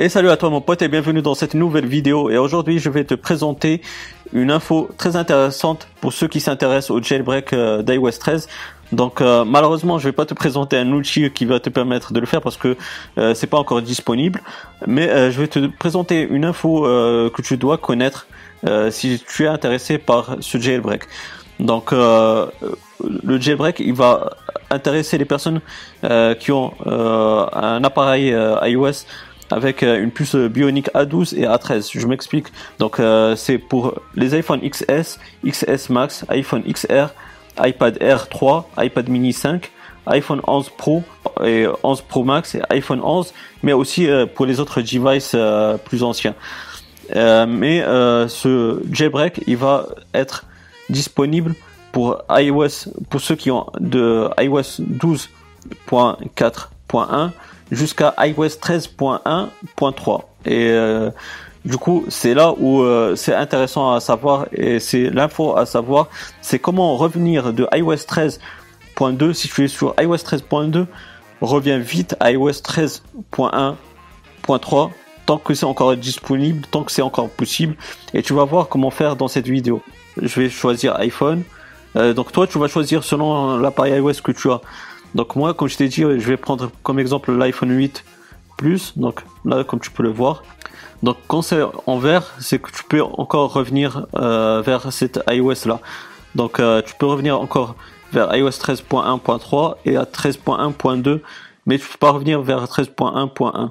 Et salut à toi mon pote et bienvenue dans cette nouvelle vidéo. Et aujourd'hui je vais te présenter une info très intéressante pour ceux qui s'intéressent au jailbreak euh, d'iOS 13. Donc euh, malheureusement je vais pas te présenter un outil qui va te permettre de le faire parce que euh, c'est pas encore disponible. Mais je vais te présenter une info que tu dois connaître si tu es intéressé par ce jailbreak. Donc le jailbreak il va intéresser les personnes qui ont un appareil iOS avec euh, une puce Bionic A12 et A13. Je m'explique. Donc euh, c'est pour les iPhone XS, XS Max, iPhone XR, iPad Air 3, iPad mini 5, iPhone 11 Pro et 11 Pro Max et iPhone 11, mais aussi euh, pour les autres devices plus anciens. mais ce jailbreak, il va être disponible pour iOS, pour ceux qui ont de iOS 12.4.1 jusqu'à iOS 13.1.3 et euh, du coup, c'est là où euh, c'est intéressant à savoir et c'est l'info à savoir, c'est comment revenir de iOS 13.2 si tu es sur iOS 13.2, reviens vite à iOS 13.1.3 tant que c'est encore disponible, tant que c'est encore possible et tu vas voir comment faire dans cette vidéo. Je vais choisir iPhone. Euh, donc toi, tu vas choisir selon l'appareil iOS que tu as. Donc moi, comme je t'ai dit, je vais prendre comme exemple l'iPhone 8 Plus. Donc là, comme tu peux le voir. Donc quand c'est en vert, c'est que tu peux encore revenir euh, vers cette iOS là. Donc euh, tu peux revenir encore vers iOS 13.1.3 et à 13.1.2, mais tu peux pas revenir vers 13.1.1.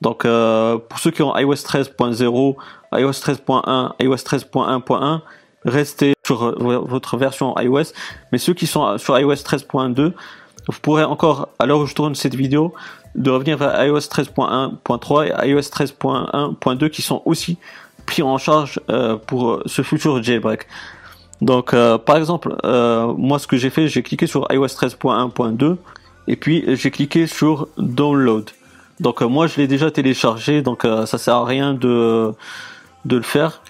Donc euh, pour ceux qui ont iOS 13.0, iOS 13.1, iOS 13.1.1, restez sur votre version iOS. Mais ceux qui sont sur iOS 13.2, vous pourrez encore, à l'heure où je tourne cette vidéo, de revenir vers iOS 13.1.3 et iOS 13.1.2 qui sont aussi pris en charge euh, pour ce futur jailbreak. Donc, euh, par exemple, euh, moi, ce que j'ai fait, j'ai cliqué sur iOS 13.1.2 et puis j'ai cliqué sur Download. Donc, moi, je l'ai déjà téléchargé, donc ça sert à rien de de le faire.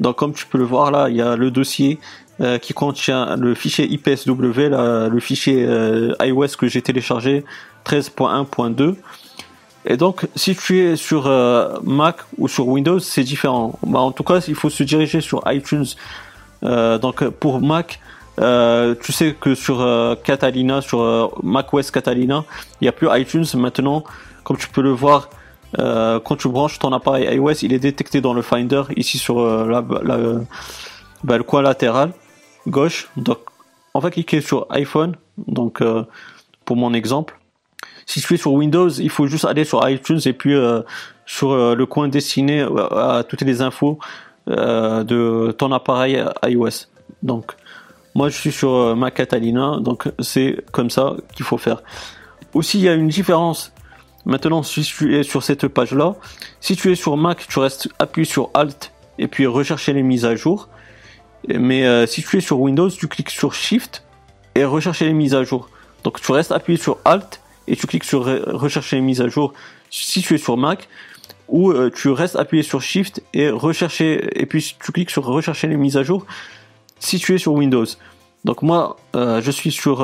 Donc, comme tu peux le voir là, il y a le dossier euh, qui contient le fichier IPSW, le fichier euh, iOS que j'ai téléchargé 13.1.2. Et donc, si tu es sur euh, Mac ou sur Windows, c'est différent. Bah, en tout cas, il faut se diriger sur iTunes. donc, pour Mac, tu sais que sur Catalina, sur macOS Catalina, il n'y a plus iTunes. Maintenant, comme tu peux le voir, quand tu branches ton appareil iOS, il est détecté dans le Finder, ici sur le coin latéral gauche. Donc, on va cliquer sur iPhone. Donc, euh, pour mon exemple. Si tu es sur Windows, il faut juste aller sur iTunes et puis euh, sur euh, le coin destiné à toutes les infos de ton appareil iOS. Donc, moi, je suis sur Mac Catalina, donc c'est comme ça qu'il faut faire. Aussi, il y a une différence. Maintenant, si tu es sur cette page-là, si tu es sur Mac, tu restes appuyé sur Alt et puis rechercher les mises à jour. Mais euh, si tu es sur Windows, tu cliques sur Shift et rechercher les mises à jour. Donc tu restes appuyé sur Alt et tu cliques sur rechercher les mises à jour si tu es sur Mac ou euh, tu restes appuyé sur Shift et rechercher et puis tu cliques sur rechercher les mises à jour si tu es sur Windows. Donc moi euh, je suis sur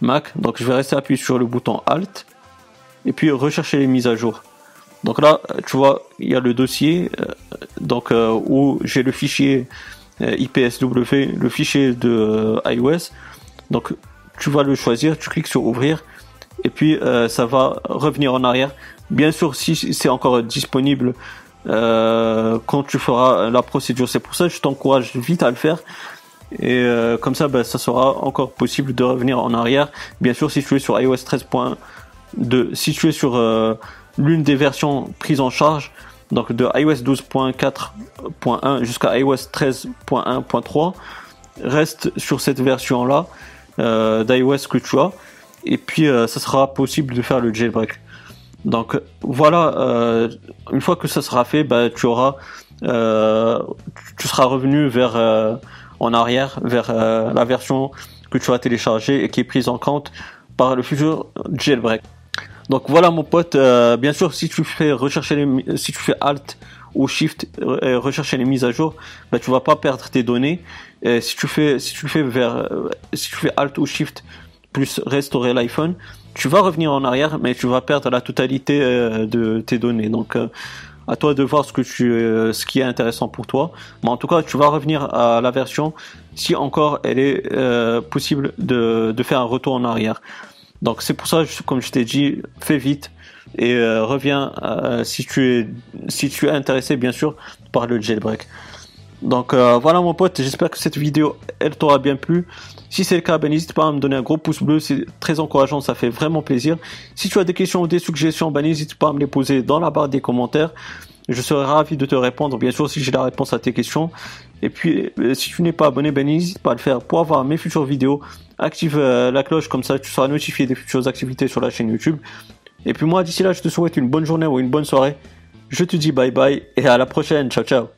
Mac donc je vais rester appuyé sur le bouton Alt et puis rechercher les mises à jour. Donc là tu vois il y a le dossier donc où j'ai le fichier euh, IPSW, le fichier de euh, iOS. Donc tu vas le choisir, tu cliques sur ouvrir et puis euh, ça va revenir en arrière. Bien sûr, si c'est encore disponible quand tu feras la procédure, c'est pour ça je t'encourage vite à le faire. Et comme ça, ben, ça sera encore possible de revenir en arrière. Bien sûr, si tu es sur iOS 13.2, si tu es sur l'une des versions prises en charge, donc de iOS 12.4.1 jusqu'à iOS 13.1.3 reste sur cette version là euh, d'iOS que tu as. Et puis euh, ça sera possible de faire le jailbreak. Donc voilà euh, une fois que ça sera fait bah, tu auras euh, tu seras revenu vers euh, en arrière vers la version que tu as téléchargée et qui est prise en compte par le futur jailbreak donc voilà mon pote, euh, bien sûr si tu fais rechercher les, si tu fais Alt ou Shift euh, rechercher les mises à jour, bah, tu vas pas perdre tes données. Et si tu fais si tu fais vers si tu fais Alt ou Shift plus restaurer l'iPhone, tu vas revenir en arrière, mais tu vas perdre la totalité euh, de tes données. Donc, euh, à toi de voir ce que tu, euh, ce qui est intéressant pour toi. Mais en tout cas, tu vas revenir à la version si encore elle est possible de, de faire un retour en arrière. Donc, c'est pour ça, comme je t'ai dit, fais vite et reviens si tu es si tu es intéressé, bien sûr, par le jailbreak. Donc voilà mon pote, j'espère que cette vidéo elle t'aura bien plu. Si c'est le cas, ben, n'hésite pas à me donner un gros pouce bleu, c'est très encourageant, ça fait vraiment plaisir. Si tu as des questions ou des suggestions, ben, n'hésite pas à me les poser dans la barre des commentaires. Je serai ravi de te répondre, bien sûr, si j'ai la réponse à tes questions. Et puis, euh, si tu n'es pas abonné, ben, n'hésite pas à le faire pour avoir mes futures vidéos. Active euh, la cloche, comme ça tu seras notifié des futures activités sur la chaîne YouTube. Et puis moi, d'ici là, je te souhaite une bonne journée ou une bonne soirée. Je te dis bye bye et à la prochaine. Ciao, ciao.